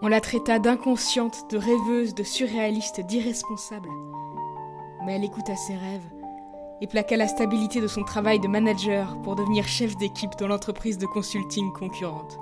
On la traita d'inconsciente, de rêveuse, de surréaliste, d'irresponsable. Mais elle écouta ses rêves et plaqua la stabilité de son travail de manager pour devenir chef d'équipe dans l'entreprise de consulting concurrente.